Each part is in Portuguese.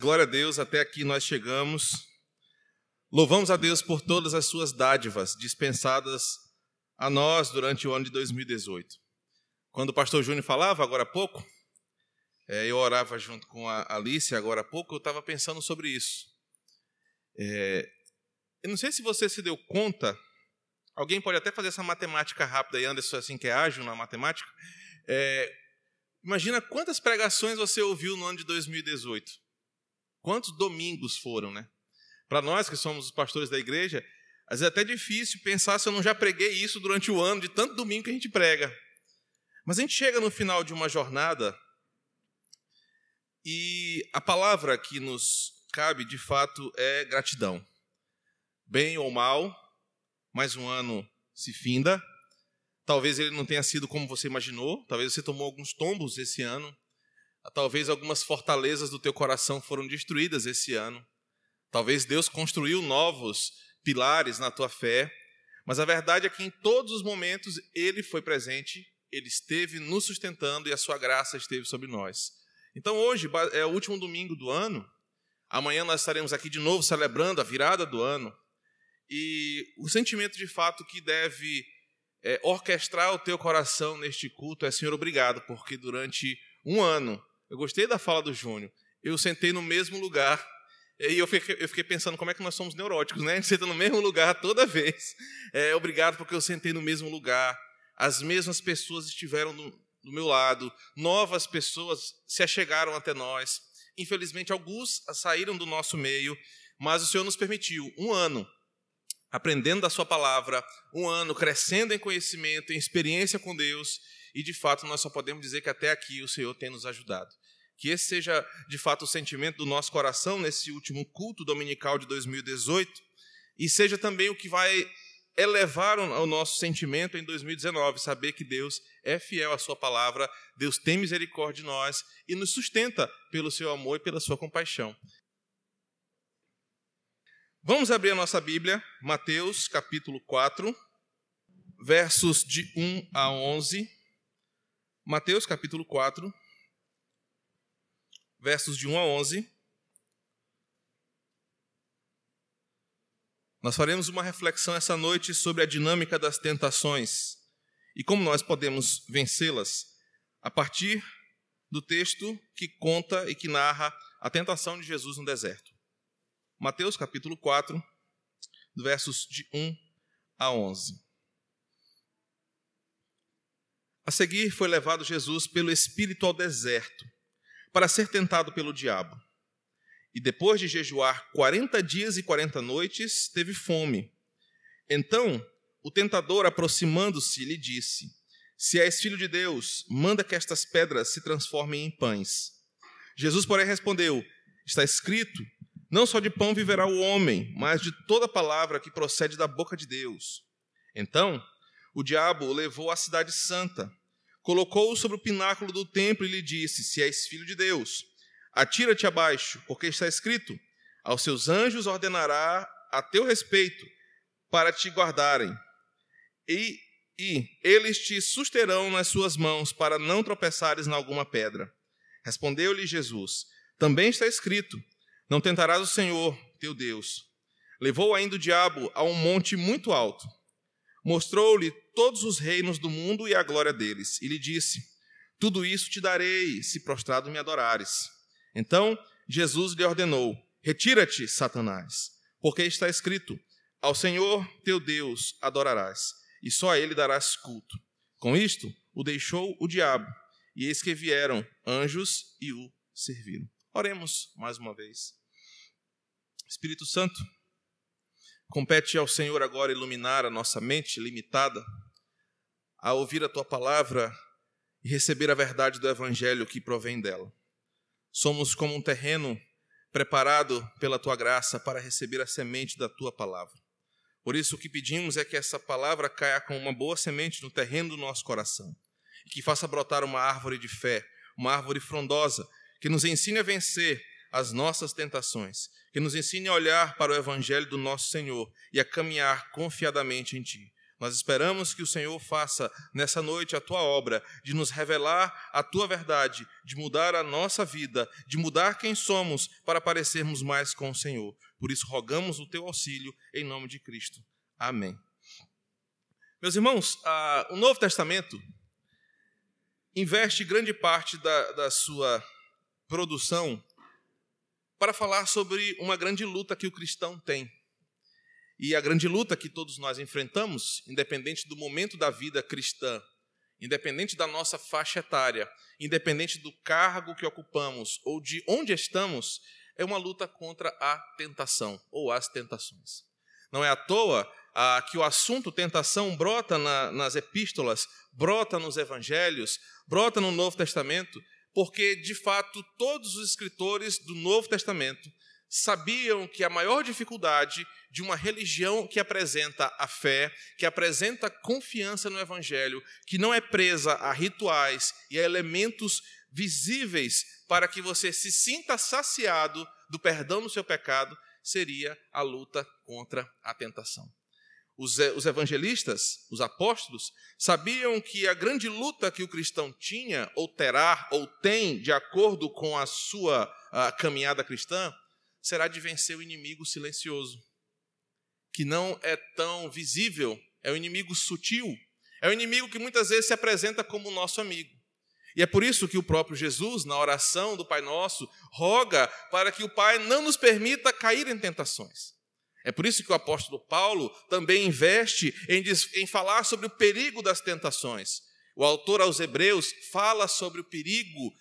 Glória a Deus, até aqui nós chegamos. Louvamos a Deus por todas as suas dádivas dispensadas a nós durante o ano de 2018. Quando o pastor Júnior falava agora há pouco, é, eu orava junto com a Alice agora há pouco, eu estava pensando sobre isso. É, eu não sei se você se deu conta, alguém pode até fazer essa matemática rápida aí, Anderson, assim que é ágil na matemática. É, imagina quantas pregações você ouviu no ano de 2018. Quantos domingos foram, né? Para nós que somos os pastores da igreja, às vezes é até difícil pensar se eu não já preguei isso durante o ano, de tanto domingo que a gente prega. Mas a gente chega no final de uma jornada e a palavra que nos cabe, de fato, é gratidão. Bem ou mal, mais um ano se finda. Talvez ele não tenha sido como você imaginou, talvez você tomou alguns tombos esse ano, Talvez algumas fortalezas do teu coração foram destruídas esse ano. Talvez Deus construiu novos pilares na tua fé. Mas a verdade é que em todos os momentos Ele foi presente, Ele esteve nos sustentando e a sua graça esteve sobre nós. Então hoje é o último domingo do ano. Amanhã nós estaremos aqui de novo celebrando a virada do ano. E o sentimento de fato que deve é, orquestrar o teu coração neste culto é: Senhor, obrigado, porque durante um ano eu gostei da fala do Júnior. Eu sentei no mesmo lugar e eu fiquei, eu fiquei, pensando como é que nós somos neuróticos, né? A gente senta no mesmo lugar toda vez. É, obrigado porque eu sentei no mesmo lugar. As mesmas pessoas estiveram do, do meu lado. Novas pessoas se achegaram até nós. Infelizmente, alguns saíram do nosso meio, mas o Senhor nos permitiu um ano aprendendo da Sua palavra, um ano crescendo em conhecimento, em experiência com Deus, e de fato nós só podemos dizer que até aqui o Senhor tem nos ajudado. Que esse seja, de fato, o sentimento do nosso coração nesse último culto dominical de 2018 e seja também o que vai elevar o nosso sentimento em 2019, saber que Deus é fiel à Sua palavra, Deus tem misericórdia de nós e nos sustenta pelo Seu amor e pela Sua compaixão. Vamos abrir a nossa Bíblia, Mateus capítulo 4, versos de 1 a 11. Mateus capítulo 4, versos de 1 a 11. Nós faremos uma reflexão essa noite sobre a dinâmica das tentações e como nós podemos vencê-las a partir do texto que conta e que narra a tentação de Jesus no deserto. Mateus capítulo 4, versos de 1 a 11. A seguir foi levado Jesus pelo Espírito ao deserto para ser tentado pelo diabo. E depois de jejuar quarenta dias e quarenta noites, teve fome. Então o tentador, aproximando-se, lhe disse: Se és filho de Deus, manda que estas pedras se transformem em pães. Jesus, porém, respondeu: Está escrito: Não só de pão viverá o homem, mas de toda palavra que procede da boca de Deus. Então o diabo o levou à cidade santa colocou-o sobre o pináculo do templo e lhe disse: Se és filho de Deus, atira-te abaixo, porque está escrito: Aos seus anjos ordenará a teu respeito para te guardarem, e, e eles te susterão nas suas mãos para não tropeçares em alguma pedra. Respondeu-lhe Jesus: Também está escrito: Não tentarás o Senhor teu Deus. Levou ainda o diabo a um monte muito alto Mostrou-lhe todos os reinos do mundo e a glória deles, e lhe disse: Tudo isso te darei, se prostrado me adorares. Então Jesus lhe ordenou: Retira-te, Satanás, porque está escrito: Ao Senhor teu Deus adorarás, e só a ele darás culto. Com isto, o deixou o diabo, e eis que vieram anjos e o serviram. Oremos mais uma vez. Espírito Santo, Compete ao Senhor agora iluminar a nossa mente limitada a ouvir a tua palavra e receber a verdade do evangelho que provém dela. Somos como um terreno preparado pela tua graça para receber a semente da tua palavra. Por isso, o que pedimos é que essa palavra caia com uma boa semente no terreno do nosso coração e que faça brotar uma árvore de fé, uma árvore frondosa, que nos ensine a vencer as nossas tentações, que nos ensine a olhar para o Evangelho do nosso Senhor e a caminhar confiadamente em Ti. Nós esperamos que o Senhor faça nessa noite a tua obra, de nos revelar a tua verdade, de mudar a nossa vida, de mudar quem somos para parecermos mais com o Senhor. Por isso, rogamos o teu auxílio em nome de Cristo. Amém. Meus irmãos, o Novo Testamento investe grande parte da, da sua produção para falar sobre uma grande luta que o cristão tem e a grande luta que todos nós enfrentamos, independente do momento da vida cristã, independente da nossa faixa etária, independente do cargo que ocupamos ou de onde estamos, é uma luta contra a tentação ou as tentações. Não é à toa ah, que o assunto tentação brota na, nas epístolas, brota nos evangelhos, brota no Novo Testamento, porque, de fato, todos os escritores do Novo Testamento sabiam que a maior dificuldade de uma religião que apresenta a fé, que apresenta confiança no Evangelho, que não é presa a rituais e a elementos visíveis para que você se sinta saciado do perdão do seu pecado, seria a luta contra a tentação. Os, evangelistas, os apóstolos, sabiam que a grande luta que o cristão tinha, ou terá, ou tem, de acordo com a sua a caminhada cristã, será de vencer o inimigo silencioso, que não é tão visível, é um inimigo sutil, é um inimigo que muitas vezes se apresenta como nosso amigo. E é por isso que o próprio Jesus, na oração do Pai Nosso, roga para que o Pai não nos permita cair em tentações. É por isso que o apóstolo Paulo também investe em, em falar sobre o perigo das tentações. O autor aos Hebreus fala sobre o perigo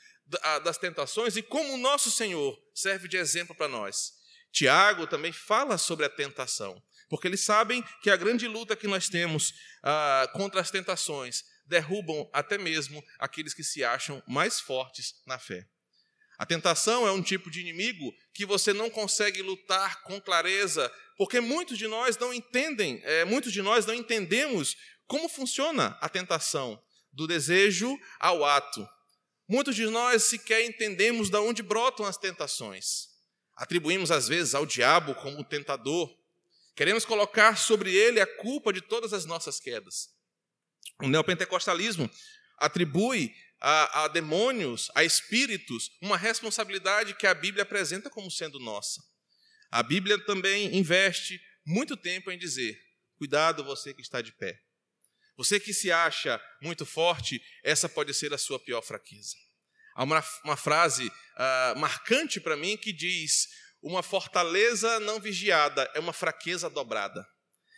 das tentações e como o nosso Senhor serve de exemplo para nós. Tiago também fala sobre a tentação, porque eles sabem que a grande luta que nós temos ah, contra as tentações derrubam até mesmo aqueles que se acham mais fortes na fé. A tentação é um tipo de inimigo que você não consegue lutar com clareza, porque muitos de nós não entendem, é, muitos de nós não entendemos como funciona a tentação, do desejo ao ato. Muitos de nós sequer entendemos de onde brotam as tentações. Atribuímos às vezes ao diabo como tentador. Queremos colocar sobre ele a culpa de todas as nossas quedas. O neopentecostalismo atribui a, a, demônios, a espíritos, uma responsabilidade que a Bíblia apresenta como sendo nossa. A Bíblia também investe muito tempo em dizer: cuidado você que está de pé. Você que se acha muito forte, essa pode ser a sua pior fraqueza. Há uma, uma frase uh, marcante para mim que diz: uma fortaleza não vigiada é uma fraqueza dobrada.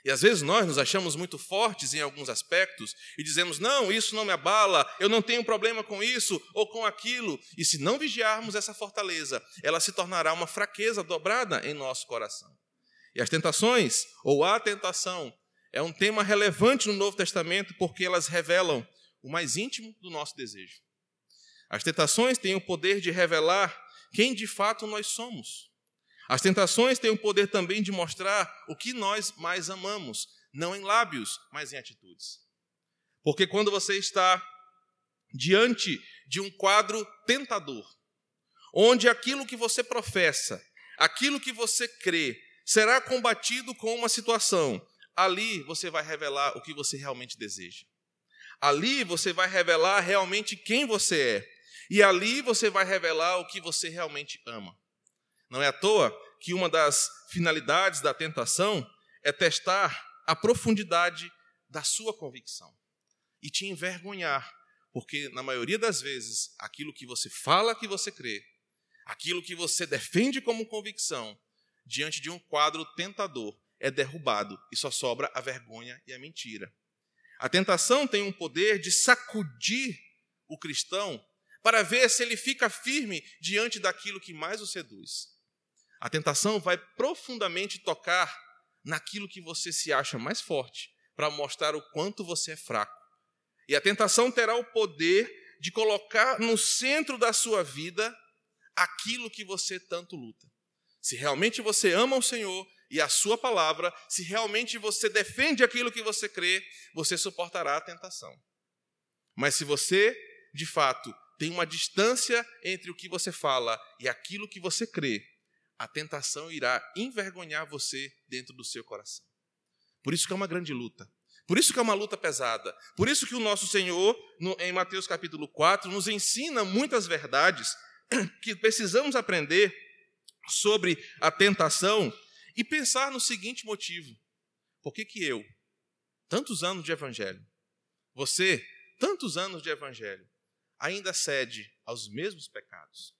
E às vezes nós nos achamos muito fortes em alguns aspectos e dizemos: não, isso não me abala, eu não tenho problema com isso ou com aquilo. E se não vigiarmos essa fortaleza, ela se tornará uma fraqueza dobrada em nosso coração. E as tentações, ou a tentação, é um tema relevante no Novo Testamento porque elas revelam o mais íntimo do nosso desejo. As tentações têm o poder de revelar quem de fato nós somos. As tentações têm o poder também de mostrar o que nós mais amamos, não em lábios, mas em atitudes. Porque quando você está diante de um quadro tentador, onde aquilo que você professa, aquilo que você crê, será combatido com uma situação ali você vai revelar o que você realmente deseja. Ali você vai revelar realmente quem você é. E ali você vai revelar o que você realmente ama. Não é à toa que uma das finalidades da tentação é testar a profundidade da sua convicção e te envergonhar, porque na maioria das vezes aquilo que você fala que você crê, aquilo que você defende como convicção, diante de um quadro tentador, é derrubado e só sobra a vergonha e a mentira. A tentação tem um poder de sacudir o cristão para ver se ele fica firme diante daquilo que mais o seduz. A tentação vai profundamente tocar naquilo que você se acha mais forte, para mostrar o quanto você é fraco. E a tentação terá o poder de colocar no centro da sua vida aquilo que você tanto luta. Se realmente você ama o Senhor, e a sua palavra, se realmente você defende aquilo que você crê, você suportará a tentação. Mas se você, de fato, tem uma distância entre o que você fala e aquilo que você crê, a tentação irá envergonhar você dentro do seu coração. Por isso que é uma grande luta. Por isso que é uma luta pesada. Por isso que o nosso Senhor, em Mateus capítulo 4, nos ensina muitas verdades que precisamos aprender sobre a tentação e pensar no seguinte motivo: por que, que eu, tantos anos de evangelho, você, tantos anos de evangelho, ainda cede aos mesmos pecados?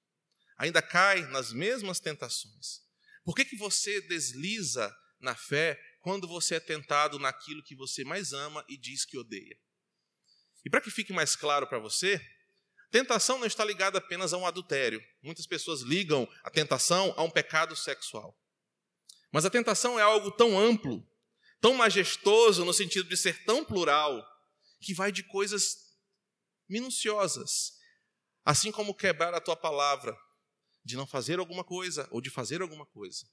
Ainda cai nas mesmas tentações? Por que, que você desliza na fé quando você é tentado naquilo que você mais ama e diz que odeia. E para que fique mais claro para você, tentação não está ligada apenas a um adultério. Muitas pessoas ligam a tentação a um pecado sexual. Mas a tentação é algo tão amplo, tão majestoso, no sentido de ser tão plural, que vai de coisas minuciosas, assim como quebrar a tua palavra, de não fazer alguma coisa ou de fazer alguma coisa.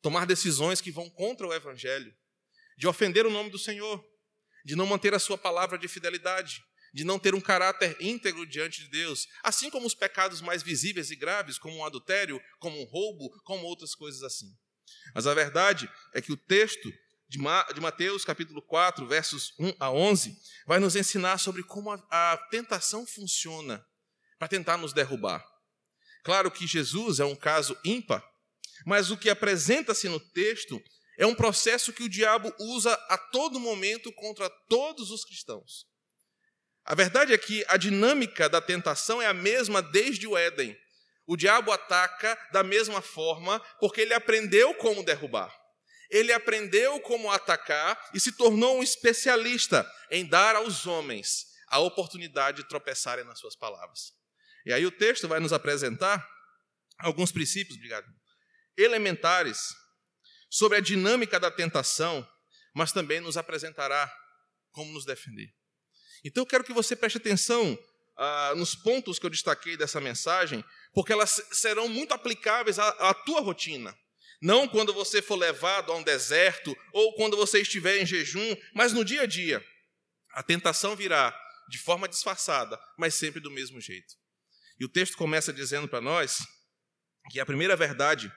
Tomar decisões que vão contra o Evangelho, de ofender o nome do Senhor, de não manter a sua palavra de fidelidade, de não ter um caráter íntegro diante de Deus, assim como os pecados mais visíveis e graves, como um adultério, como um roubo, como outras coisas assim. Mas a verdade é que o texto de Mateus, capítulo 4, versos 1 a 11, vai nos ensinar sobre como a, tentação funciona para tentar nos derrubar. Claro que Jesus é um caso ímpar, mas o que apresenta-se no texto é um processo que o diabo usa a todo momento contra todos os cristãos. A verdade é que a dinâmica da tentação é a mesma desde o Éden. O diabo ataca da mesma forma porque ele aprendeu como derrubar. Ele aprendeu como atacar e se tornou um especialista em dar aos homens a oportunidade de tropeçarem nas suas palavras. E aí o texto vai nos apresentar alguns princípios, obrigado, elementares sobre a dinâmica da tentação, mas também nos apresentará como nos defender. Então eu quero que você preste atenção ah, nos pontos que eu destaquei dessa mensagem, porque elas serão muito aplicáveis à, à tua rotina. Não quando você for levado a um deserto ou quando você estiver em jejum, mas no dia a dia. A tentação virá de forma disfarçada, mas sempre do mesmo jeito. E o texto começa dizendo para nós que a primeira verdade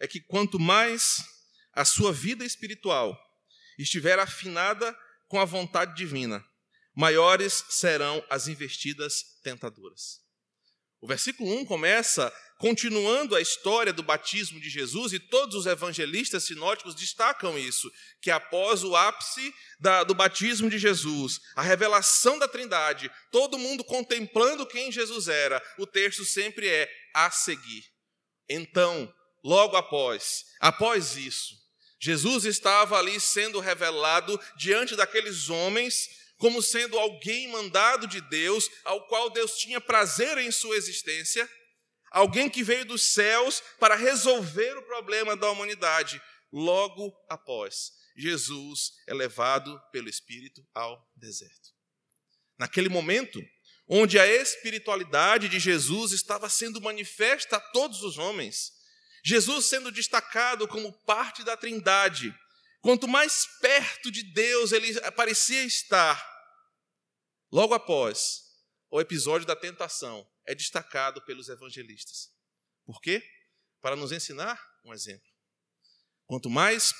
é que quanto mais a sua vida espiritual estiver afinada com a vontade divina, maiores serão as investidas tentadoras. O versículo 1 começa continuando a história do batismo de Jesus, e todos os evangelistas sinóticos destacam isso, que após o ápice da, do batismo de Jesus, a revelação da Trindade, todo mundo contemplando quem Jesus era, o texto sempre é a seguir. Então, logo após. Após isso, Jesus estava ali sendo revelado diante daqueles homens como sendo alguém mandado de Deus, ao qual Deus tinha prazer em sua existência, alguém que veio dos céus para resolver o problema da humanidade. Logo após, Jesus é levado pelo Espírito ao deserto. Naquele momento, onde a espiritualidade de Jesus estava sendo manifesta a todos os homens, Jesus sendo destacado como parte da Trindade. Quanto mais perto de Deus ele parecia estar, logo após o episódio da tentação, é destacado pelos evangelistas. Por quê? Para nos ensinar um exemplo. Quanto mais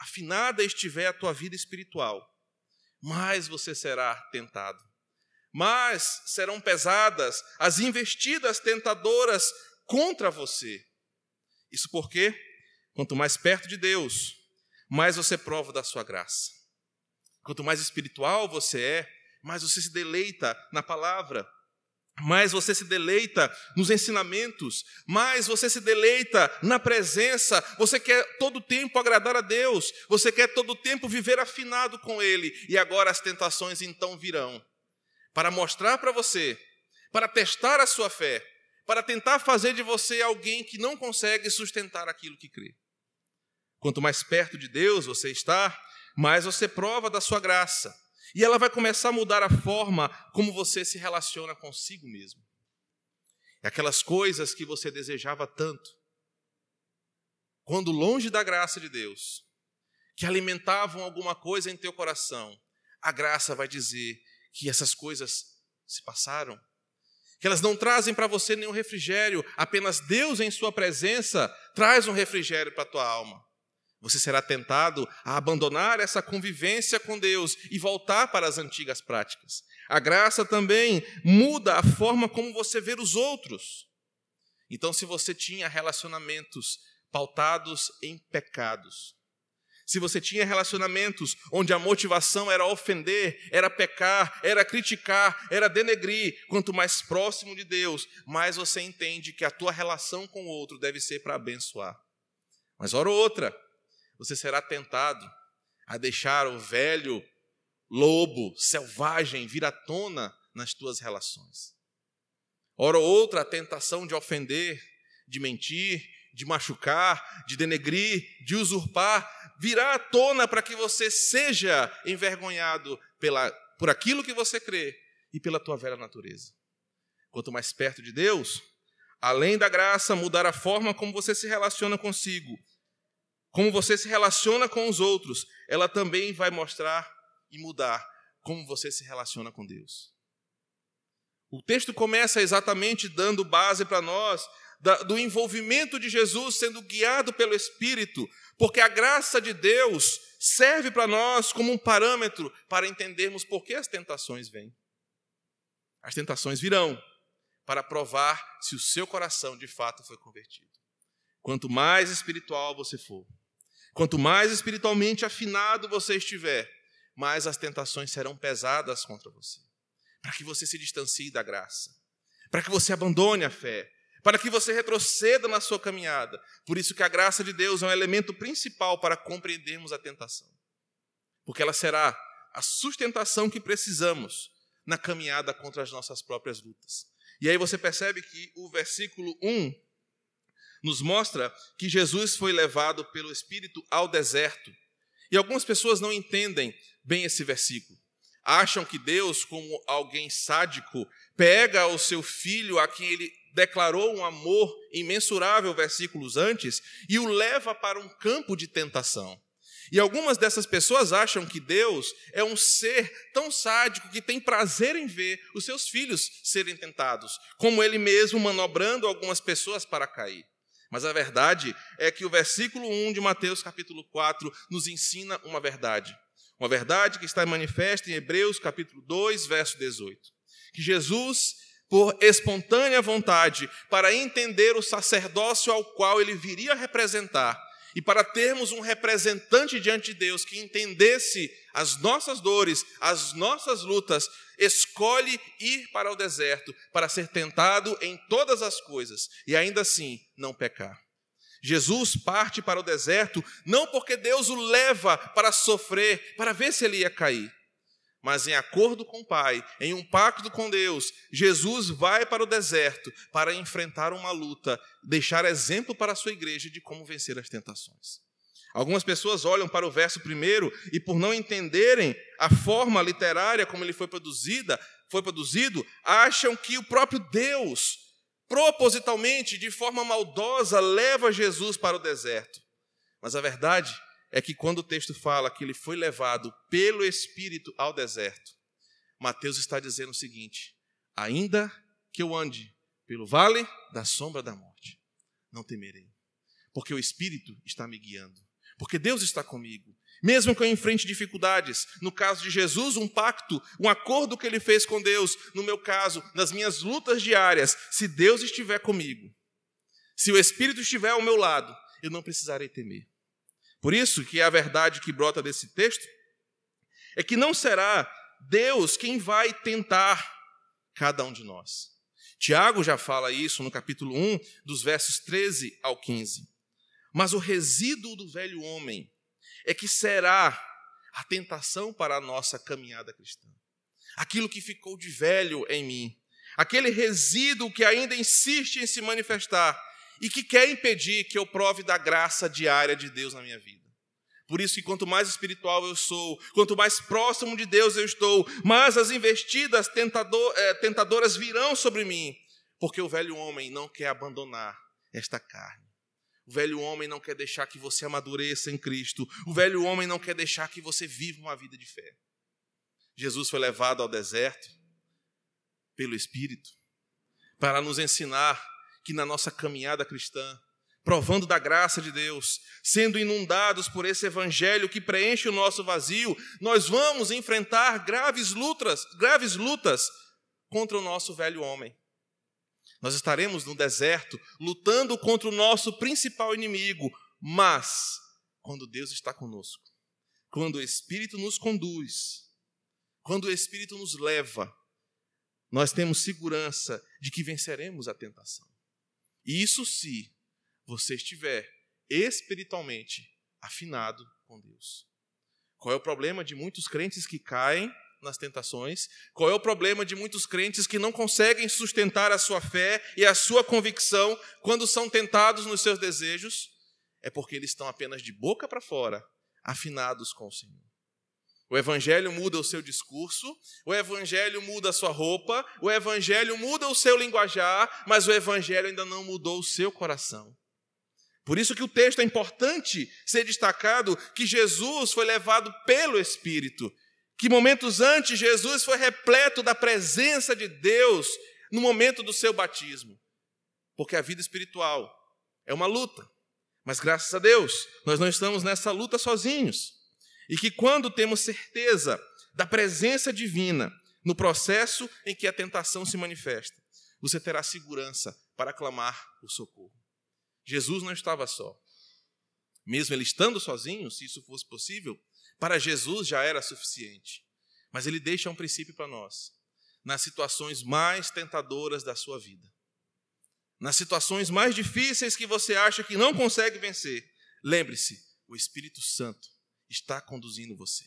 afinada estiver a tua vida espiritual, mais você será tentado. Mais serão pesadas as investidas tentadoras contra você. Isso porque, quanto mais perto de Deus, mais você prova da sua graça. Quanto mais espiritual você é, mais você se deleita na palavra, mais você se deleita nos ensinamentos, mais você se deleita na presença. Você quer todo tempo agradar a Deus, você quer todo tempo viver afinado com Ele, e agora as tentações então virão para mostrar para você, para testar a sua fé, para tentar fazer de você alguém que não consegue sustentar aquilo que crê. Quanto mais perto de Deus você está, mais você prova da sua graça. E ela vai começar a mudar a forma como você se relaciona consigo mesmo. É aquelas coisas que você desejava tanto. Quando longe da graça de Deus, que alimentavam alguma coisa em teu coração, a graça vai dizer que essas coisas se passaram que elas não trazem para você nenhum refrigério, apenas Deus em Sua presença traz um refrigério para a tua alma. Você será tentado a abandonar essa convivência com Deus e voltar para as antigas práticas. A graça também muda a forma como você vê os outros. Então, se você tinha relacionamentos pautados em pecados, se você tinha relacionamentos onde a motivação era ofender, era pecar, era criticar, era denegrir, quanto mais próximo de Deus, mais você entende que a tua relação com o outro deve ser para abençoar. Mas hora ou outra, você será tentado a deixar o velho lobo selvagem vir à tona nas tuas relações. Hora ou outra, a tentação de ofender, de mentir, de machucar, de denegrir, de usurpar, virá à tona para que você seja envergonhado pela, por aquilo que você crê e pela tua velha natureza. Quanto mais perto de Deus, além da graça, mudar a forma como você se relaciona consigo, como você se relaciona com os outros, ela também vai mostrar e mudar como você se relaciona com Deus. O texto começa exatamente dando base para nós do envolvimento de Jesus sendo guiado pelo Espírito, porque a graça de Deus serve para nós como um parâmetro para entendermos por que as tentações vêm. As tentações virão para provar se o seu coração de fato foi convertido. Quanto mais espiritual você for, quanto mais espiritualmente afinado você estiver, mais as tentações serão pesadas contra você, para que você se distancie da graça, para que você abandone a fé, para que você retroceda na sua caminhada. Por isso que a graça de Deus é um elemento principal para compreendermos a tentação. Porque ela será a sustentação que precisamos na caminhada contra as nossas próprias lutas. E aí você percebe que o versículo 1 nos mostra que Jesus foi levado pelo Espírito ao deserto. E algumas pessoas não entendem bem esse versículo. Acham que Deus, como alguém sádico, pega o seu filho a quem ele declarou um amor imensurável versículos antes e o leva para um campo de tentação. E algumas dessas pessoas acham que Deus é um ser tão sádico que tem prazer em ver os seus filhos serem tentados, como ele mesmo manobrando algumas pessoas para cair. Mas a verdade é que o versículo 1 de Mateus capítulo 4 nos ensina uma verdade. Uma verdade que está manifesta em Hebreus capítulo 2, verso 18. Que Jesus por espontânea vontade, para entender o sacerdócio ao qual ele viria representar, e para termos um representante diante de Deus que entendesse as nossas dores, as nossas lutas, escolhe ir para o deserto para ser tentado em todas as coisas e ainda assim não pecar. Jesus parte para o deserto não porque Deus o leva para sofrer, para ver se ele ia cair, mas em acordo com o Pai, em um pacto com Deus, Jesus vai para o deserto para enfrentar uma luta, deixar exemplo para a sua igreja de como vencer as tentações. Algumas pessoas olham para o verso primeiro e, por não entenderem a forma literária como ele foi produzida, foi produzido, acham que o próprio Deus, propositalmente, de forma maldosa, leva Jesus para o deserto. Mas a verdade é que quando o texto fala que ele foi levado pelo Espírito ao deserto, Mateus está dizendo o seguinte: ainda que eu ande pelo vale da sombra da morte, não temerei, porque o Espírito está me guiando, porque Deus está comigo. Mesmo que eu enfrente dificuldades, no caso de Jesus, um pacto, um acordo que ele fez com Deus, no meu caso, nas minhas lutas diárias, se Deus estiver comigo, se o Espírito estiver ao meu lado, eu não precisarei temer. Por isso que a verdade que brota desse texto é que não será Deus quem vai tentar cada um de nós. Tiago já fala isso no capítulo 1, dos versos 13 ao 15. Mas o resíduo do velho homem é que será a tentação para a nossa caminhada cristã. Aquilo que ficou de velho em mim, aquele resíduo que ainda insiste em se manifestar e que quer impedir que eu prove da graça diária de Deus na minha vida. Por isso que quanto mais espiritual eu sou, quanto mais próximo de Deus eu estou, mais as investidas tentador, é, tentadoras virão sobre mim, porque o velho homem não quer abandonar esta carne. O velho homem não quer deixar que você amadureça em Cristo. O velho homem não quer deixar que você viva uma vida de fé. Jesus foi levado ao deserto pelo Espírito para nos ensinar que na nossa caminhada cristã provando da graça de Deus, sendo inundados por esse evangelho que preenche o nosso vazio, nós vamos enfrentar graves lutas, graves lutas contra o nosso velho homem. Nós estaremos no deserto lutando contra o nosso principal inimigo, mas quando Deus está conosco, quando o Espírito nos conduz, quando o Espírito nos leva, nós temos segurança de que venceremos a tentação. Isso se você estiver espiritualmente afinado com Deus. Qual é o problema de muitos crentes que caem nas tentações? Qual é o problema de muitos crentes que não conseguem sustentar a sua fé e a sua convicção quando são tentados nos seus desejos? É porque eles estão apenas de boca para fora, afinados com o Senhor. O evangelho muda o seu discurso, o evangelho muda a sua roupa, o evangelho muda o seu linguajar, mas o evangelho ainda não mudou o seu coração. Por isso que o texto é importante ser destacado que Jesus foi levado pelo Espírito, que momentos antes Jesus foi repleto da presença de Deus no momento do seu batismo. Porque a vida espiritual é uma luta, mas graças a Deus, nós não estamos nessa luta sozinhos. E que quando temos certeza da presença divina no processo em que a tentação se manifesta, você terá segurança para clamar o socorro. Jesus não estava só. Mesmo ele estando sozinho, se isso fosse possível, para Jesus já era suficiente. Mas ele deixa um princípio para nós. Nas situações mais tentadoras da sua vida, nas situações mais difíceis que você acha que não consegue vencer, lembre-se: o Espírito Santo está conduzindo você.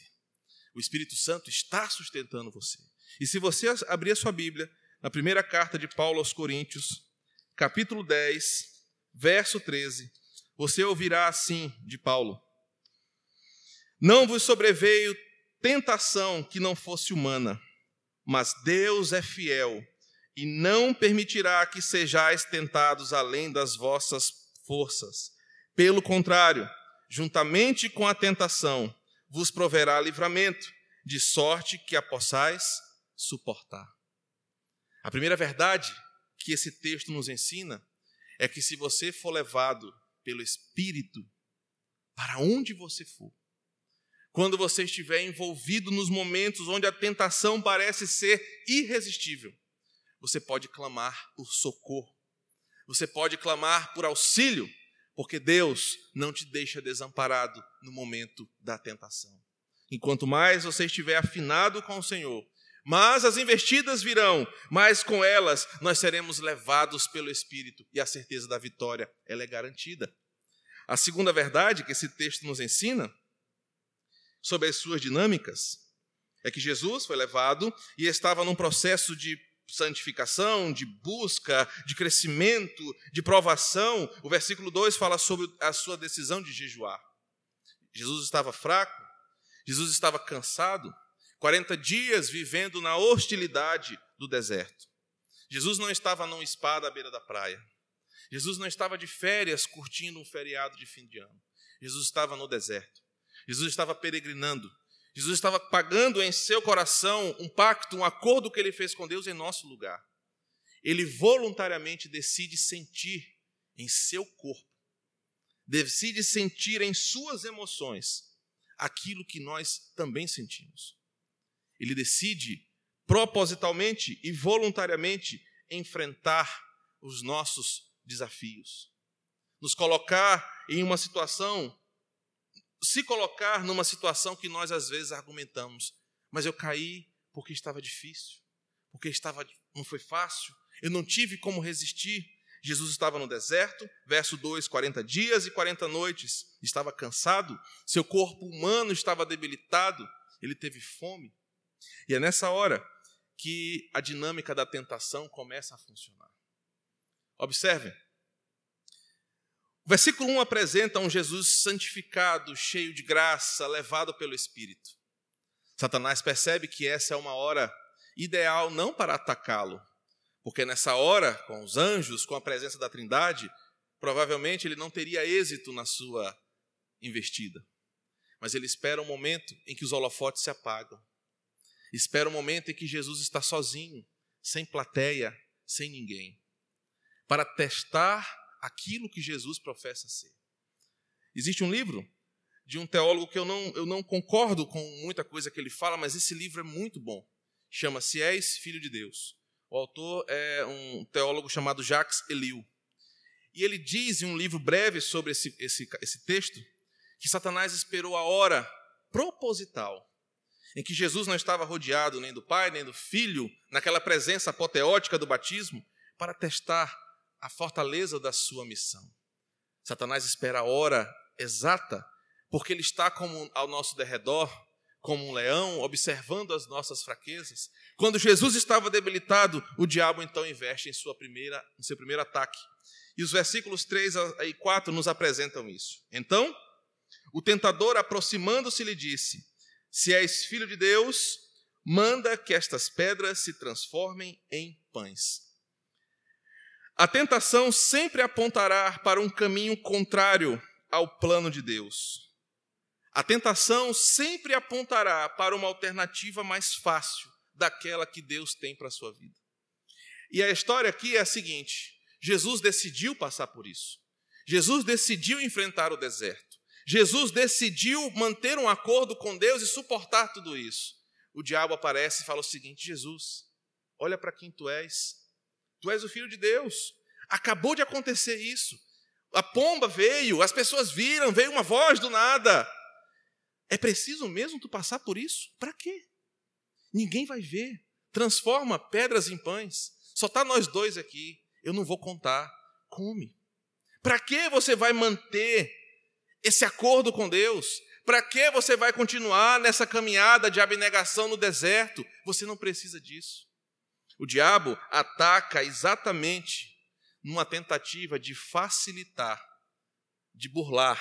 O Espírito Santo está sustentando você. E se você abrir a sua Bíblia, na primeira carta de Paulo aos Coríntios, capítulo 10, verso 13, você ouvirá assim de Paulo: Não vos sobreveio tentação que não fosse humana, mas Deus é fiel e não permitirá que sejais tentados além das vossas forças. Pelo contrário, juntamente com a tentação, vos proverá livramento, de sorte que a possais suportar. A primeira verdade que esse texto nos ensina é que se você for levado pelo Espírito, para onde você for, quando você estiver envolvido nos momentos onde a tentação parece ser irresistível, você pode clamar por socorro, você pode clamar por auxílio, porque Deus não te deixa desamparado no momento da tentação. Enquanto mais você estiver afinado com o Senhor, mas as investidas virão, mas com elas nós seremos levados pelo Espírito e a certeza da vitória ela é garantida. A segunda verdade que esse texto nos ensina sobre as suas dinâmicas é que Jesus foi levado e estava num processo de santificação, de busca, de crescimento, de provação. O versículo 2 fala sobre a sua decisão de jejuar. Jesus estava fraco, Jesus estava cansado, 40 dias vivendo na hostilidade do deserto. Jesus não estava num espada à beira da praia. Jesus não estava de férias curtindo um feriado de fim de ano. Jesus estava no deserto. Jesus estava peregrinando, Jesus estava pagando em seu coração um pacto, um acordo que ele fez com Deus em nosso lugar. Ele voluntariamente decide sentir em seu corpo, decide sentir em suas emoções aquilo que nós também sentimos. Ele decide propositalmente e voluntariamente enfrentar os nossos desafios, nos colocar em uma situação se colocar numa situação que nós às vezes argumentamos, mas eu caí porque estava difícil, porque estava não foi fácil, eu não tive como resistir. Jesus estava no deserto, verso 2, 40 dias e 40 noites, estava cansado, seu corpo humano estava debilitado, ele teve fome. E é nessa hora que a dinâmica da tentação começa a funcionar. Observem, o versículo 1 apresenta um Jesus santificado, cheio de graça, levado pelo Espírito. Satanás percebe que essa é uma hora ideal não para atacá-lo, porque nessa hora, com os anjos, com a presença da Trindade, provavelmente ele não teria êxito na sua investida. Mas ele espera um momento em que os holofotes se apagam. Espera um momento em que Jesus está sozinho, sem plateia, sem ninguém, para testar aquilo que Jesus professa ser. Existe um livro de um teólogo que eu não, eu não concordo com muita coisa que ele fala, mas esse livro é muito bom. Chama-se És Filho de Deus. O autor é um teólogo chamado Jacques Eliu. E ele diz em um livro breve sobre esse, esse, esse texto que Satanás esperou a hora proposital em que Jesus não estava rodeado nem do Pai, nem do Filho, naquela presença apoteótica do batismo, para testar a fortaleza da sua missão. Satanás espera a hora exata, porque ele está como ao nosso derredor, como um leão, observando as nossas fraquezas. Quando Jesus estava debilitado, o diabo então investe em, sua primeira, em seu primeiro ataque. E os versículos 3 e 4 nos apresentam isso. Então, o tentador, aproximando-se, lhe disse: Se és filho de Deus, manda que estas pedras se transformem em pães. A tentação sempre apontará para um caminho contrário ao plano de Deus. A tentação sempre apontará para uma alternativa mais fácil daquela que Deus tem para a sua vida. E a história aqui é a seguinte: Jesus decidiu passar por isso. Jesus decidiu enfrentar o deserto. Jesus decidiu manter um acordo com Deus e suportar tudo isso. O diabo aparece e fala o seguinte: Jesus, olha para quem tu és. Tu és o filho de Deus. Acabou de acontecer isso. A pomba veio, as pessoas viram, veio uma voz do nada. É preciso mesmo tu passar por isso? Para quê? Ninguém vai ver. Transforma pedras em pães. Só está nós dois aqui. Eu não vou contar. Come. Para que você vai manter esse acordo com Deus? Para que você vai continuar nessa caminhada de abnegação no deserto? Você não precisa disso. O diabo ataca exatamente numa tentativa de facilitar, de burlar,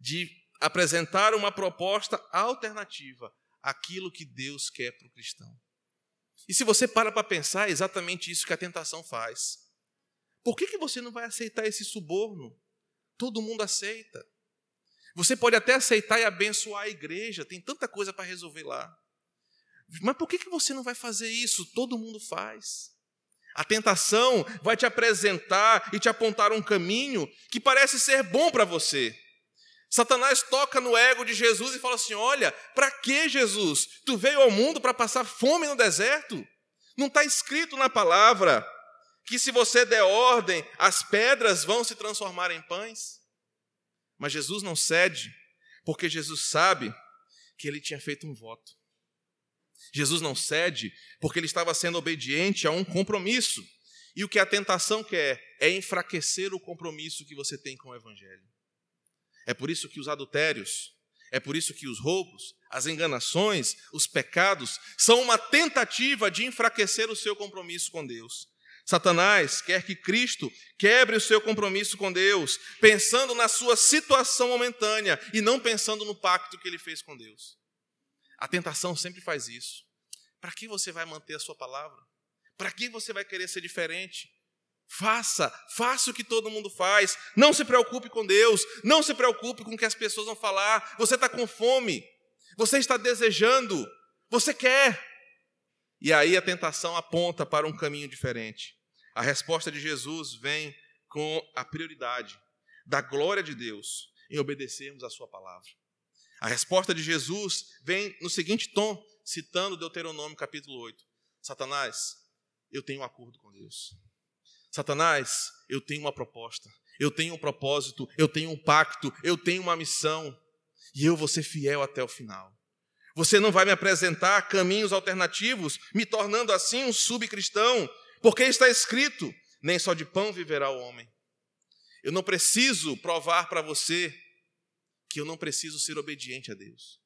de apresentar uma proposta alternativa àquilo que Deus quer para o cristão. E se você para para pensar, é exatamente isso que a tentação faz. Por que, que você não vai aceitar esse suborno? Todo mundo aceita. Você pode até aceitar e abençoar a igreja, tem tanta coisa para resolver lá. Mas por que, que você não vai fazer isso? Todo mundo faz. A tentação vai te apresentar e te apontar um caminho que parece ser bom para você. Satanás toca no ego de Jesus e fala assim: Olha, para que Jesus? Tu veio ao mundo para passar fome no deserto? Não está escrito na palavra que se você der ordem, as pedras vão se transformar em pães? Mas Jesus não cede, porque Jesus sabe que ele tinha feito um voto. Jesus não cede porque ele estava sendo obediente a um compromisso. E o que a tentação quer é enfraquecer o compromisso que você tem com o Evangelho. É por isso que os adultérios, é por isso que os roubos, as enganações, os pecados são uma tentativa de enfraquecer o seu compromisso com Deus. Satanás quer que Cristo quebre o seu compromisso com Deus, pensando na sua situação momentânea e não pensando no pacto que ele fez com Deus. A tentação sempre faz isso. Para que você vai manter a sua palavra? Para que você vai querer ser diferente? Faça, faça o que todo mundo faz. Não se preocupe com Deus, não se preocupe com o que as pessoas vão falar. Você está com fome, você está desejando, você quer. E aí a tentação aponta para um caminho diferente. A resposta de Jesus vem com a prioridade da glória de Deus em obedecermos a Sua palavra. A resposta de Jesus vem no seguinte tom, citando Deuteronômio capítulo 8: Satanás, eu tenho um acordo com Deus. Satanás, eu tenho uma proposta, eu tenho um propósito, eu tenho um pacto, eu tenho uma missão, e eu vou ser fiel até o final. Você não vai me apresentar caminhos alternativos, me tornando assim um subcristão, porque está escrito: nem só de pão viverá o homem. Eu não preciso provar para você que eu não preciso ser obediente a Deus.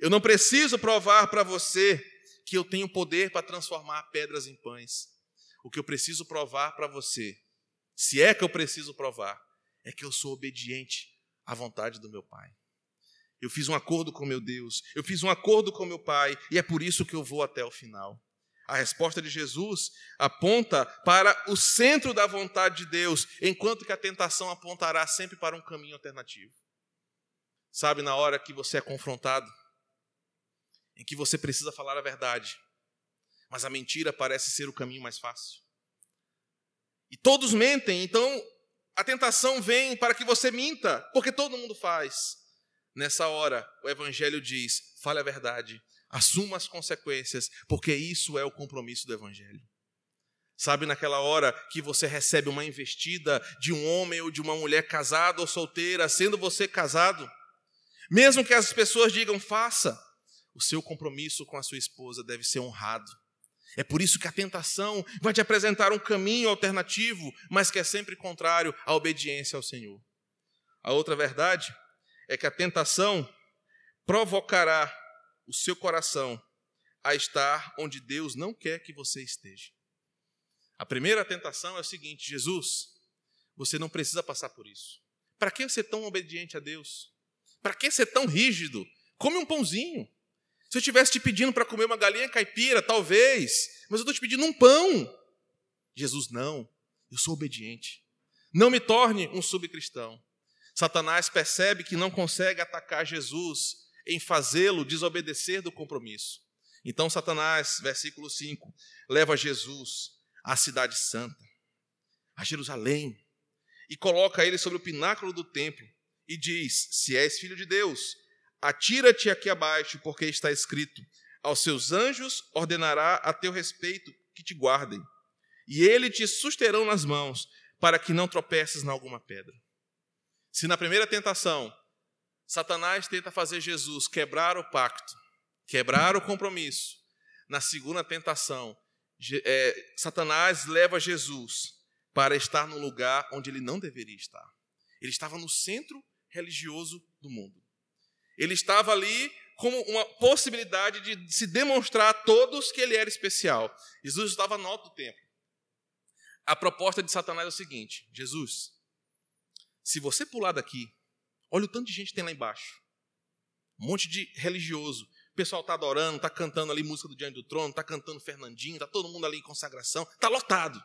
Eu não preciso provar para você que eu tenho poder para transformar pedras em pães. O que eu preciso provar para você, se é que eu preciso provar, é que eu sou obediente à vontade do meu Pai. Eu fiz um acordo com meu Deus, eu fiz um acordo com meu Pai, e é por isso que eu vou até o final. A resposta de Jesus aponta para o centro da vontade de Deus, enquanto que a tentação apontará sempre para um caminho alternativo. Sabe, na hora que você é confrontado, em que você precisa falar a verdade, mas a mentira parece ser o caminho mais fácil. E todos mentem, então A tentação vem para que você minta, porque todo mundo faz. Nessa hora, o Evangelho diz: fale a verdade, assuma as consequências, porque isso é o compromisso do Evangelho. Sabe, naquela hora que você recebe uma investida de um homem ou de uma mulher casada ou solteira, sendo você casado, mesmo que as pessoas digam faça, o seu compromisso com a sua esposa deve ser honrado. É por isso que a tentação vai te apresentar um caminho alternativo, mas que é sempre contrário à obediência ao Senhor. A outra verdade é que a tentação provocará o seu coração a estar onde Deus não quer que você esteja. A primeira tentação é o seguinte: Jesus, você não precisa passar por isso. Para que ser tão obediente a Deus? Para que ser tão rígido? Come um pãozinho. Se eu estivesse te pedindo para comer uma galinha caipira, talvez, mas eu estou te pedindo um pão. Jesus, não, eu sou obediente. Não me torne um subcristão. Satanás percebe que não consegue atacar Jesus em fazê-lo desobedecer do compromisso. Então, Satanás, versículo 5, leva Jesus à cidade santa, a Jerusalém, e coloca ele sobre o pináculo do templo e diz: Se és filho de Deus, Atira-te aqui abaixo, porque está escrito: Aos seus anjos ordenará a teu respeito que te guardem, e ele te susterão nas mãos, para que não tropeces em alguma pedra. Se na primeira tentação, Satanás tenta fazer Jesus quebrar o pacto, quebrar o compromisso, na segunda tentação, é, Satanás leva Jesus para estar no lugar onde ele não deveria estar. Ele estava no centro religioso do mundo. Ele estava ali como uma possibilidade de se demonstrar a todos que ele era especial. Jesus estava no alto do templo. A proposta de Satanás é o seguinte: Jesus, se você pular daqui, olha o tanto de gente que tem lá embaixo. Um monte de religioso. O pessoal está adorando, está cantando ali música do Diante do Trono, está cantando Fernandinho, está todo mundo ali em consagração, está lotado.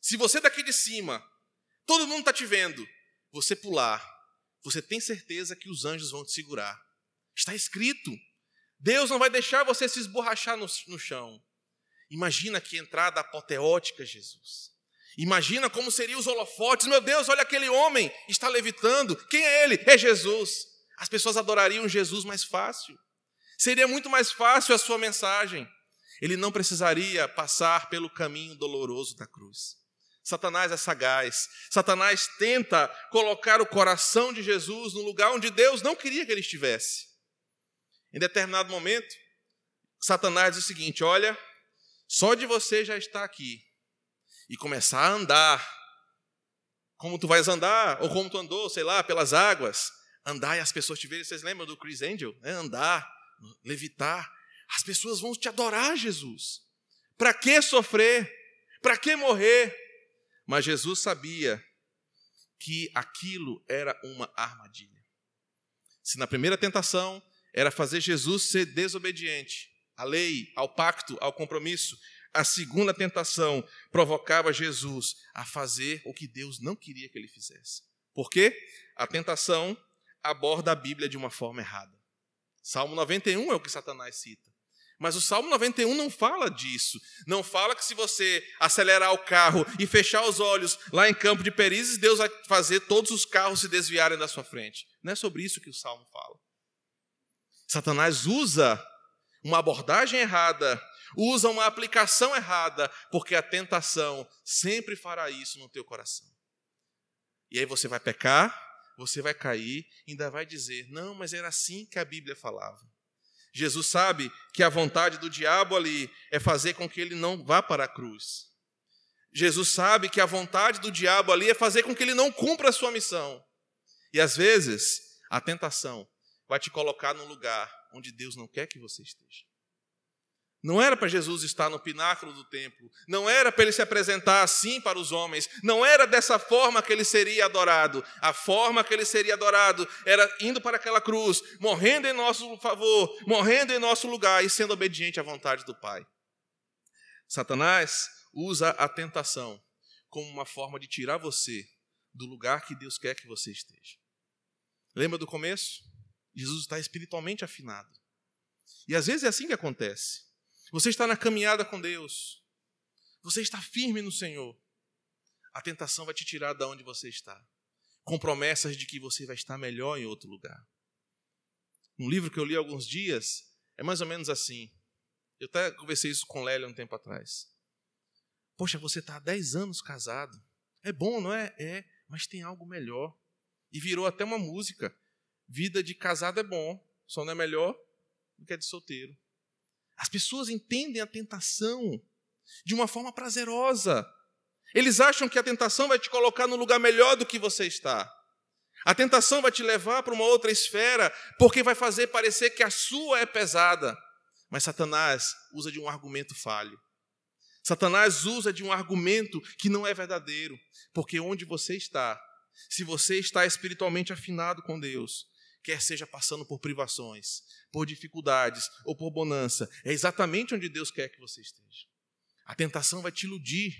Se você daqui de cima, todo mundo está te vendo, você pular, você tem certeza que os anjos vão te segurar. Está escrito. Deus não vai deixar você se esborrachar no, no chão. Imagina que entrada apoteótica, Jesus. Imagina como seriam os holofotes. Meu Deus, olha aquele homem, está levitando. Quem é ele? É Jesus. As pessoas adorariam Jesus mais fácil. Seria muito mais fácil a sua mensagem. Ele não precisaria passar pelo caminho doloroso da cruz. Satanás é sagaz. Satanás tenta colocar o coração de Jesus no lugar onde Deus não queria que ele estivesse. Em determinado momento, Satanás diz o seguinte: Olha, só de você já estar aqui e começar a andar, como tu vais andar, ou como tu andou, sei lá, pelas águas, andar e as pessoas te verem. Vocês lembram do Chris Angel? É andar, levitar. As pessoas vão te adorar, Jesus. Para que sofrer? Para que morrer? Mas Jesus sabia que aquilo era uma armadilha. Se na primeira tentação era fazer Jesus ser desobediente à lei, ao pacto, ao compromisso, a segunda tentação provocava Jesus a fazer o que Deus não queria que ele fizesse. Por quê? A tentação aborda a Bíblia de uma forma errada. Salmo 91 é o que Satanás cita. Mas o Salmo 91 não fala disso. Não fala que se você acelerar o carro e fechar os olhos lá em Campo de Perizes, Deus vai fazer todos os carros se desviarem da sua frente. Não é sobre isso que o Salmo fala. Satanás usa uma abordagem errada, usa uma aplicação errada, porque a tentação sempre fará isso no teu coração. E aí você vai pecar, você vai cair, ainda vai dizer: "Não, mas era assim que a Bíblia falava". Jesus sabe que a vontade do diabo ali é fazer com que ele não vá para a cruz. Jesus sabe que a vontade do diabo ali é fazer com que ele não cumpra a sua missão. E às vezes, a tentação vai te colocar num lugar onde Deus não quer que você esteja. Não era para Jesus estar no pináculo do templo, não era para ele se apresentar assim para os homens, não era dessa forma que ele seria adorado. A forma que ele seria adorado era indo para aquela cruz, morrendo em nosso favor, morrendo em nosso lugar e sendo obediente à vontade do Pai. Satanás usa a tentação como uma forma de tirar você do lugar que Deus quer que você esteja. Lembra do começo? Jesus está espiritualmente afinado. E às vezes é assim que acontece. Você está na caminhada com Deus. Você está firme no Senhor. a tentação vai te tirar de onde você está, com promessas de que você vai estar melhor em outro lugar. Um livro que eu li há alguns dias é mais ou menos assim. Eu até conversei isso com Lélia um tempo atrás. Poxa, você está há 10 anos casado. É bom, não é? É, mas tem algo melhor. E virou até uma música. Vida de casado é bom, só não é melhor do que a de solteiro. As pessoas entendem a tentação de uma forma prazerosa. Eles acham que a tentação vai te colocar no lugar melhor do que você está. A tentação vai te levar para uma outra esfera, porque vai fazer parecer que a sua é pesada. Mas Satanás usa de um argumento falho. Satanás usa de um argumento que não é verdadeiro, porque onde você está, se você está espiritualmente afinado com Deus, quer seja passando por privações, por dificuldades ou por bonança, é exatamente onde Deus quer que você esteja. A tentação vai te iludir,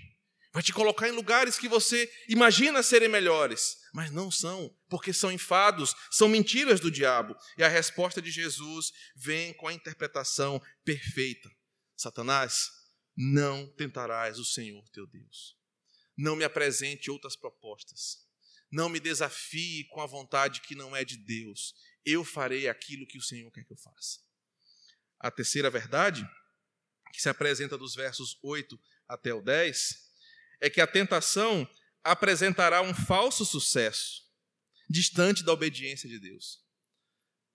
vai te colocar em lugares que você imagina serem melhores, mas não são, porque são enfados, são mentiras do diabo. E a resposta de Jesus vem com a interpretação perfeita: Satanás, não tentarás o Senhor teu Deus. Não me apresente outras propostas. Não me desafie com a vontade que não é de Deus. Eu farei aquilo que o Senhor quer que eu faça. A terceira verdade, que se apresenta dos versos 8 até o 10, é que a tentação apresentará um falso sucesso, distante da obediência de Deus.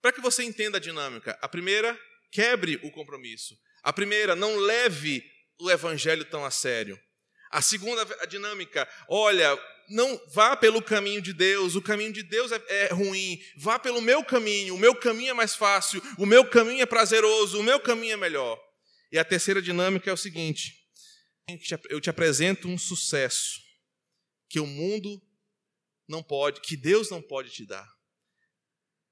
Para que você entenda a dinâmica, a primeira, quebre o compromisso. A primeira, não leve o evangelho tão a sério. A segunda a dinâmica, olha, não vá pelo caminho de Deus, o caminho de Deus é, é, ruim, vá pelo meu caminho, o meu caminho é mais fácil, o meu caminho é prazeroso, o meu caminho é melhor. E a terceira dinâmica é o seguinte: eu te apresento um sucesso que o mundo não pode, que Deus não pode te dar.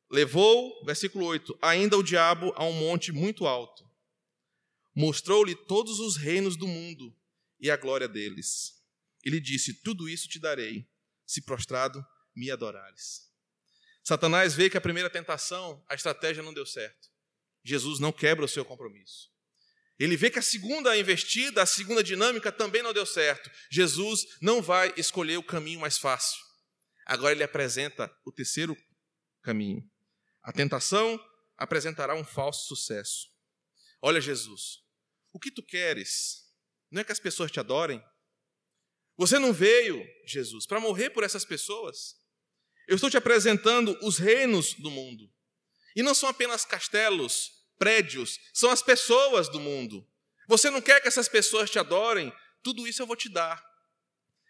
Levou, versículo 8, ainda o diabo a um monte muito alto. Mostrou-lhe todos os reinos do mundo e a glória deles. E lhe disse: Tudo isso te darei, se prostrado me adorares. Satanás vê que a primeira tentação, a estratégia não deu certo. Jesus não quebra o seu compromisso. Ele vê que a segunda investida, a segunda dinâmica também não deu certo. Jesus não vai escolher o caminho mais fácil. Agora ele apresenta o terceiro caminho. A tentação apresentará um falso sucesso. Olha, Jesus, o que tu queres não é que as pessoas te adorem. Você não veio, Jesus, para morrer por essas pessoas. Eu estou te apresentando os reinos do mundo. E não são apenas castelos, prédios, são as pessoas do mundo. Você não quer que essas pessoas te adorem? Tudo isso eu vou te dar.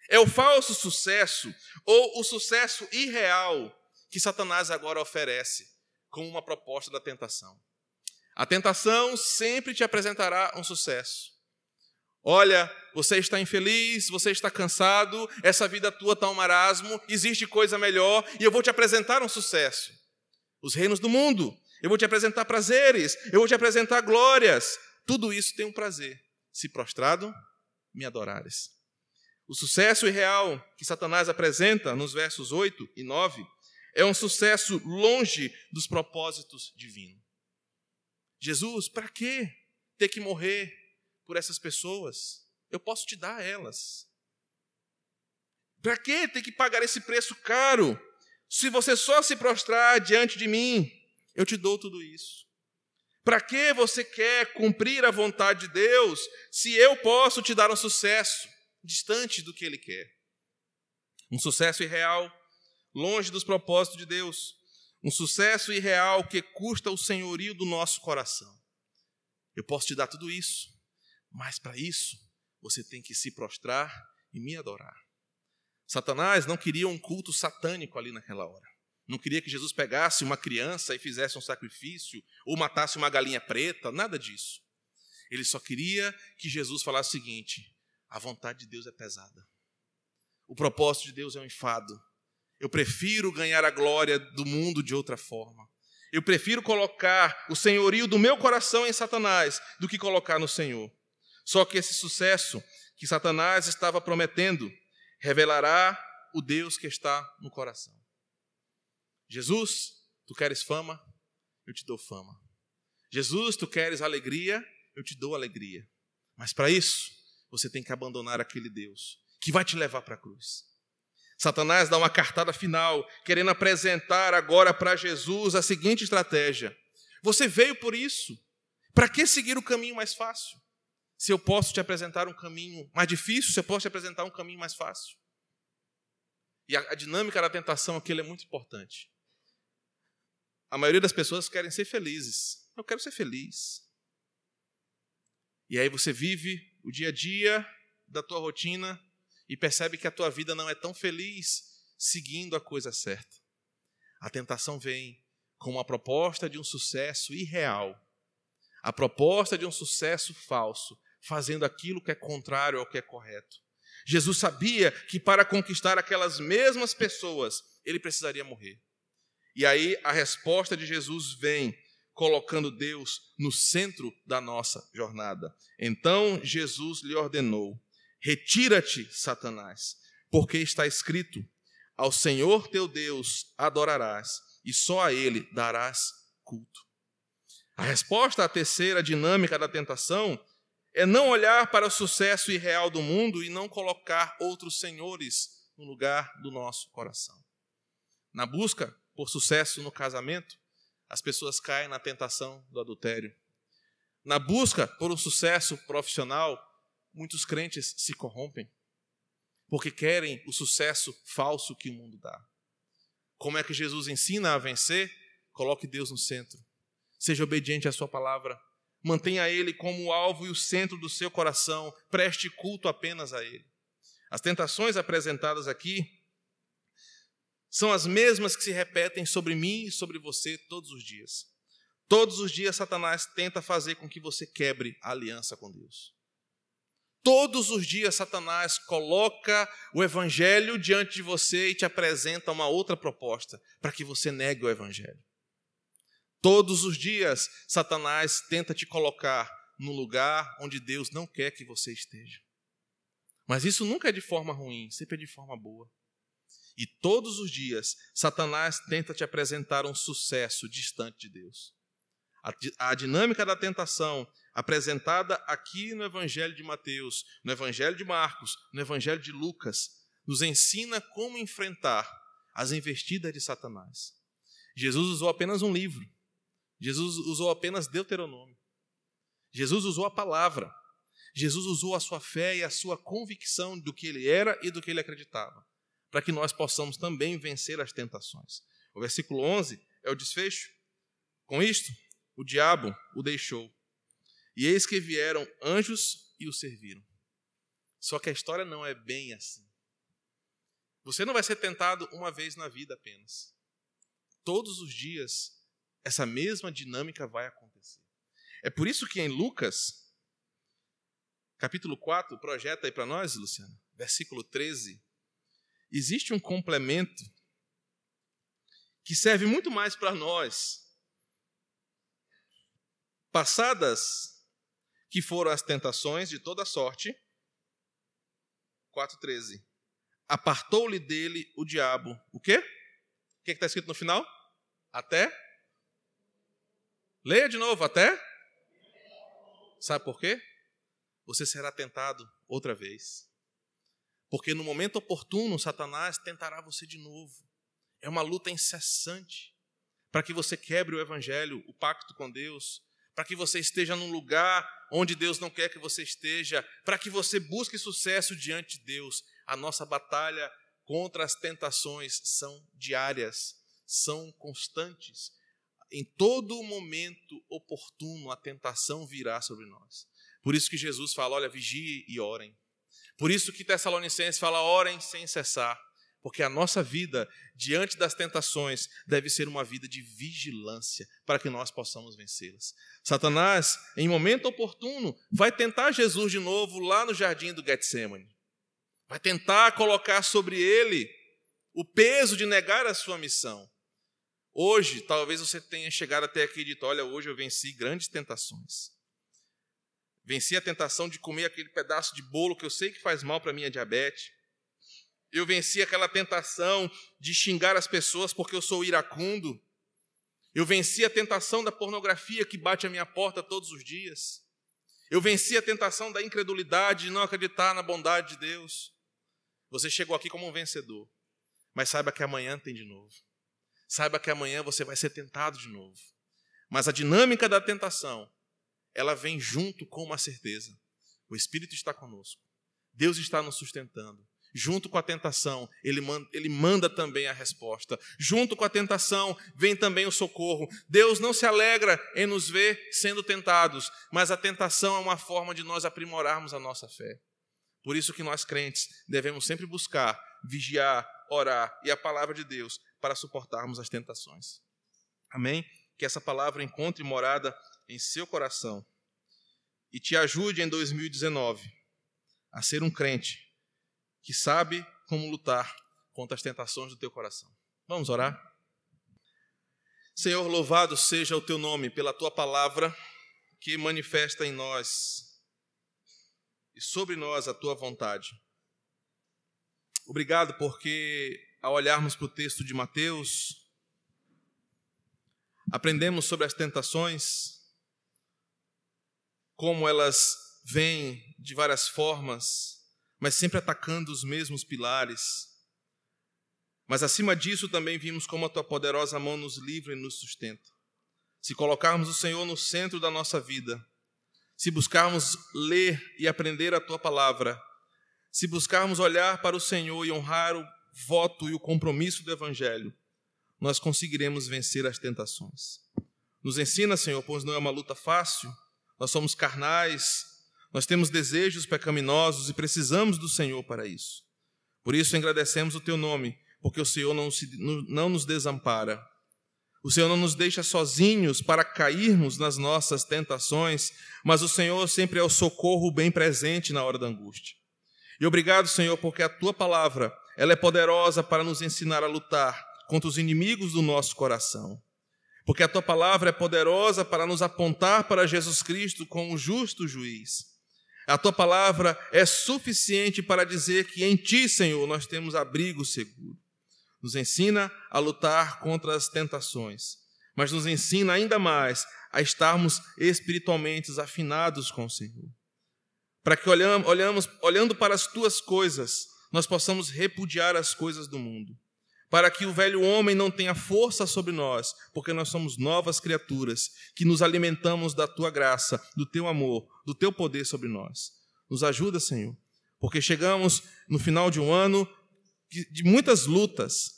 É o falso sucesso ou o sucesso irreal que Satanás agora oferece como uma proposta da tentação. A tentação sempre te apresentará um sucesso. Olha, você está infeliz, você está cansado, essa vida tua está um marasmo, existe coisa melhor e eu vou te apresentar um sucesso. Os reinos do mundo, eu vou te apresentar prazeres, eu vou te apresentar glórias. Tudo isso tem um prazer. Se prostrado, me adorares. O sucesso irreal que Satanás apresenta nos versos 8 e 9 é um sucesso longe dos propósitos divinos. Jesus, para que ter que morrer por essas pessoas? Eu posso te dar elas. Para que ter que pagar esse preço caro? Se você só se prostrar diante de mim, eu te dou tudo isso. Para que você quer cumprir a vontade de Deus se eu posso te dar um sucesso distante do que Ele quer? Um sucesso irreal, longe dos propósitos de Deus. Um sucesso irreal que custa o senhorio do nosso coração. Eu posso te dar tudo isso, mas para isso você tem que se prostrar e me adorar. Satanás não queria um culto satânico ali naquela hora. Não queria que Jesus pegasse uma criança e fizesse um sacrifício, ou matasse uma galinha preta, nada disso. Ele só queria que Jesus falasse o seguinte: a vontade de Deus é pesada. O propósito de Deus é um enfado. Eu prefiro ganhar a glória do mundo de outra forma. Eu prefiro colocar o senhorio do meu coração em Satanás do que colocar no Senhor. Só que esse sucesso que Satanás estava prometendo revelará o Deus que está no coração. Jesus, tu queres fama? Eu te dou fama. Jesus, tu queres alegria? Eu te dou alegria. Mas para isso, você tem que abandonar aquele Deus que vai te levar para a cruz. Satanás dá uma cartada final, querendo apresentar agora para Jesus a seguinte estratégia: Você veio por isso, para que seguir o caminho mais fácil? Se eu posso te apresentar um caminho mais difícil, se eu posso te apresentar um caminho mais fácil. E a, a dinâmica da tentação aqui é muito importante. A maioria das pessoas querem ser felizes. Eu quero ser feliz. E aí você vive o dia a dia da tua rotina e percebe que a tua vida não é tão feliz seguindo a coisa certa. A tentação vem com uma proposta de um sucesso irreal, a proposta de um sucesso falso, fazendo aquilo que é contrário ao que é correto. Jesus sabia que para conquistar aquelas mesmas pessoas, ele precisaria morrer. E aí a resposta de Jesus vem colocando Deus no centro da nossa jornada. Então Jesus lhe ordenou: Retira-te, Satanás, porque está escrito: Ao Senhor teu Deus adorarás, e só a ele darás culto. A resposta à terceira dinâmica da tentação é não olhar para o sucesso irreal do mundo e não colocar outros senhores no lugar do nosso coração. Na busca por sucesso no casamento, as pessoas caem na tentação do adultério. Na busca por um sucesso profissional, muitos crentes se corrompem, porque querem o sucesso falso que o mundo dá. Como é que Jesus ensina a vencer? Coloque Deus no centro. Seja obediente à sua palavra. Mantenha Ele como o alvo e o centro do seu coração. Preste culto apenas a Ele. As tentações apresentadas aqui são as mesmas que se repetem sobre mim e sobre você todos os dias. Todos os dias, Satanás tenta fazer com que você quebre a aliança com Deus. Todos os dias, Satanás coloca o Evangelho diante de você e te apresenta uma outra proposta para que você negue o Evangelho. Todos os dias, Satanás tenta te colocar no lugar onde Deus não quer que você esteja. Mas isso nunca é de forma ruim, sempre é de forma boa. E todos os dias, Satanás tenta te apresentar um sucesso distante de Deus. A, dinâmica da tentação apresentada aqui no Evangelho de Mateus, no Evangelho de Marcos, no Evangelho de Lucas, nos ensina como enfrentar as investidas de Satanás. Jesus usou apenas um livro. Jesus usou apenas Deuteronômio. Jesus usou a palavra. Jesus usou a sua fé e a sua convicção do que ele era e do que ele acreditava, para que nós possamos também vencer as tentações. O versículo 11 é o desfecho. Com isto, o diabo o deixou e eis que vieram anjos e o serviram. Só que a história não é bem assim. Você não vai ser tentado uma vez na vida apenas. Todos os dias, essa mesma dinâmica vai acontecer. É por isso que em Lucas, capítulo 4, projeta aí para nós, Luciano, versículo 13, existe um complemento que serve muito mais para nós. Passadas que foram as tentações de toda sorte. 4,13. Apartou-lhe dele o diabo. O quê? O que está escrito no final? Até? Leia de novo, até? Sabe por quê? Você será tentado outra vez. Porque no momento oportuno, Satanás tentará você de novo. É uma luta incessante para que você quebre o evangelho, o pacto com Deus, para que você esteja num lugar onde Deus não quer que você esteja, para que você busque sucesso diante de Deus. A nossa batalha contra as tentações são diárias, são constantes. Em todo momento oportuno, a tentação virá sobre nós. Por isso que Jesus fala: olha, vigie e orem. Por isso que Tessalonicenses fala: orem sem cessar. Porque a nossa vida, diante das tentações, deve ser uma vida de vigilância para que nós possamos vencê-las. Satanás, em momento oportuno, vai tentar Jesus de novo lá no jardim do Getsemane. Vai tentar colocar sobre ele o peso de negar a sua missão. Hoje, talvez você tenha chegado até aqui e dito: Olha, hoje eu venci grandes tentações. Venci a tentação de comer aquele pedaço de bolo que eu sei que faz mal para minha diabetes. Eu venci aquela tentação de xingar as pessoas porque eu sou iracundo. Eu venci a tentação da pornografia que bate à minha porta todos os dias. Eu venci a tentação da incredulidade de não acreditar na bondade de Deus. Você chegou aqui como um vencedor, mas saiba que amanhã tem de novo. Saiba que amanhã você vai ser tentado de novo. Mas a dinâmica da tentação, ela vem junto com uma certeza: o Espírito está conosco, Deus está nos sustentando. Junto com a tentação, ele manda, ele manda também a resposta. Junto com a tentação, vem também o socorro. Deus não se alegra em nos ver sendo tentados, mas a tentação é uma forma de nós aprimorarmos a nossa fé. Por isso que nós crentes devemos sempre buscar, vigiar, orar e a palavra de Deus para suportarmos as tentações. Amém? Que essa palavra encontre morada em seu coração e te ajude em 2019 a ser um crente que sabe como lutar contra as tentações do teu coração. Vamos orar? Senhor, louvado seja o teu nome pela tua palavra que manifesta em nós e sobre nós a tua vontade. Obrigado porque, ao olharmos para o texto de Mateus, aprendemos sobre as tentações, como elas vêm de várias formas mas sempre atacando os mesmos pilares. Mas acima disso também vimos como a tua poderosa mão nos livra e nos sustenta. Se colocarmos o Senhor no centro da nossa vida, se buscarmos ler e aprender a tua palavra, se buscarmos olhar para o Senhor e honrar o voto e o compromisso do Evangelho, nós conseguiremos vencer as tentações. Nos ensina, Senhor, pois não é uma luta fácil, nós somos carnais, nós temos desejos pecaminosos e precisamos do Senhor para isso. Por isso agradecemos o teu nome, porque o Senhor não, se, não nos desampara. O Senhor não nos deixa sozinhos para cairmos nas nossas tentações, mas o Senhor sempre é o socorro bem presente na hora da angústia. E obrigado, Senhor, porque a tua palavra, ela é poderosa para nos ensinar a lutar contra os inimigos do nosso coração. Porque a tua palavra é poderosa para nos apontar para Jesus Cristo como justo juiz. A tua palavra é suficiente para dizer que em ti, Senhor, nós temos abrigo seguro. Nos ensina a lutar contra as tentações, mas nos ensina ainda mais a estarmos espiritualmente afinados com o Senhor. Para que olhamos, olhamos, olhando para as tuas coisas, nós possamos repudiar as coisas do mundo para que o velho homem não tenha força sobre nós, porque nós somos novas criaturas, que nos alimentamos da tua graça, do teu amor, do teu poder sobre nós. Nos ajuda, Senhor, porque chegamos no final de um ano de muitas lutas.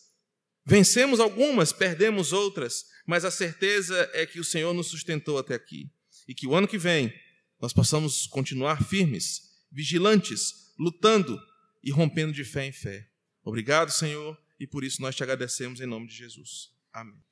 Vencemos algumas, perdemos outras, mas a certeza é que o Senhor nos sustentou até aqui e que o ano que vem nós possamos continuar firmes, vigilantes, lutando e rompendo de fé em fé. Obrigado, Senhor e por isso nós te agradecemos em nome de Jesus. Amém.